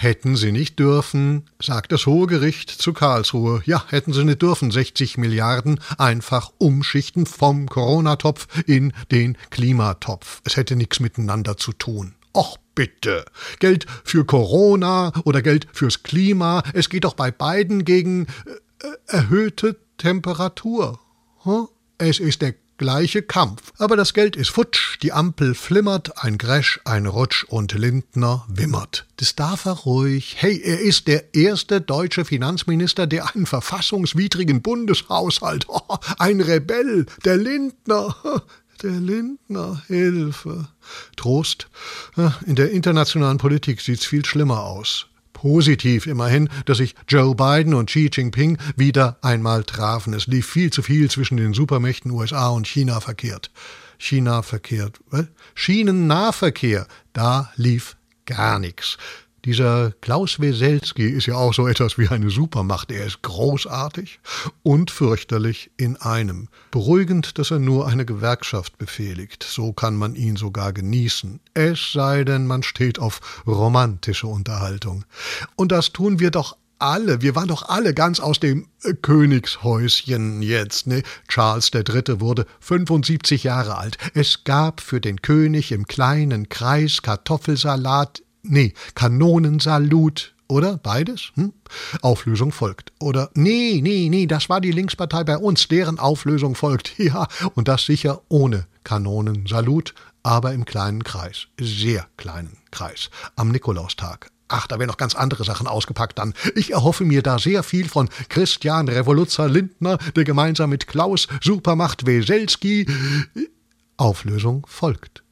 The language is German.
Hätten sie nicht dürfen, sagt das Hohe Gericht zu Karlsruhe. Ja, hätten sie nicht dürfen, 60 Milliarden einfach umschichten vom Corona-Topf in den Klimatopf. Es hätte nichts miteinander zu tun. Och bitte. Geld für Corona oder Geld fürs Klima. Es geht doch bei beiden gegen äh, erhöhte Temperatur. Hm? Es ist der gleiche Kampf. Aber das Geld ist futsch, die Ampel flimmert, ein Gresch, ein Rutsch und Lindner wimmert. Das darf er ruhig. Hey, er ist der erste deutsche Finanzminister, der einen verfassungswidrigen Bundeshaushalt, oh, ein Rebell, der Lindner. Der Lindner, Hilfe. Trost. In der internationalen Politik sieht's viel schlimmer aus. Positiv immerhin, dass sich Joe Biden und Xi Jinping wieder einmal trafen. Es lief viel zu viel zwischen den Supermächten USA und China verkehrt. China verkehrt. Was? Schienennahverkehr. Da lief gar nichts. Dieser Klaus Weselski ist ja auch so etwas wie eine Supermacht. Er ist großartig und fürchterlich in einem. Beruhigend, dass er nur eine Gewerkschaft befehligt. So kann man ihn sogar genießen. Es sei denn, man steht auf romantische Unterhaltung. Und das tun wir doch alle, wir waren doch alle ganz aus dem äh, Königshäuschen jetzt, ne? Charles III. wurde 75 Jahre alt. Es gab für den König im kleinen Kreis Kartoffelsalat Nee, Kanonensalut. Oder beides? Hm? Auflösung folgt. Oder nee, nee, nee, das war die Linkspartei bei uns, deren Auflösung folgt. Ja, und das sicher ohne Kanonensalut, aber im kleinen Kreis. Sehr kleinen Kreis. Am Nikolaustag. Ach, da werden noch ganz andere Sachen ausgepackt dann. Ich erhoffe mir da sehr viel von Christian Revoluzzer Lindner, der gemeinsam mit Klaus Supermacht Weselski Auflösung folgt.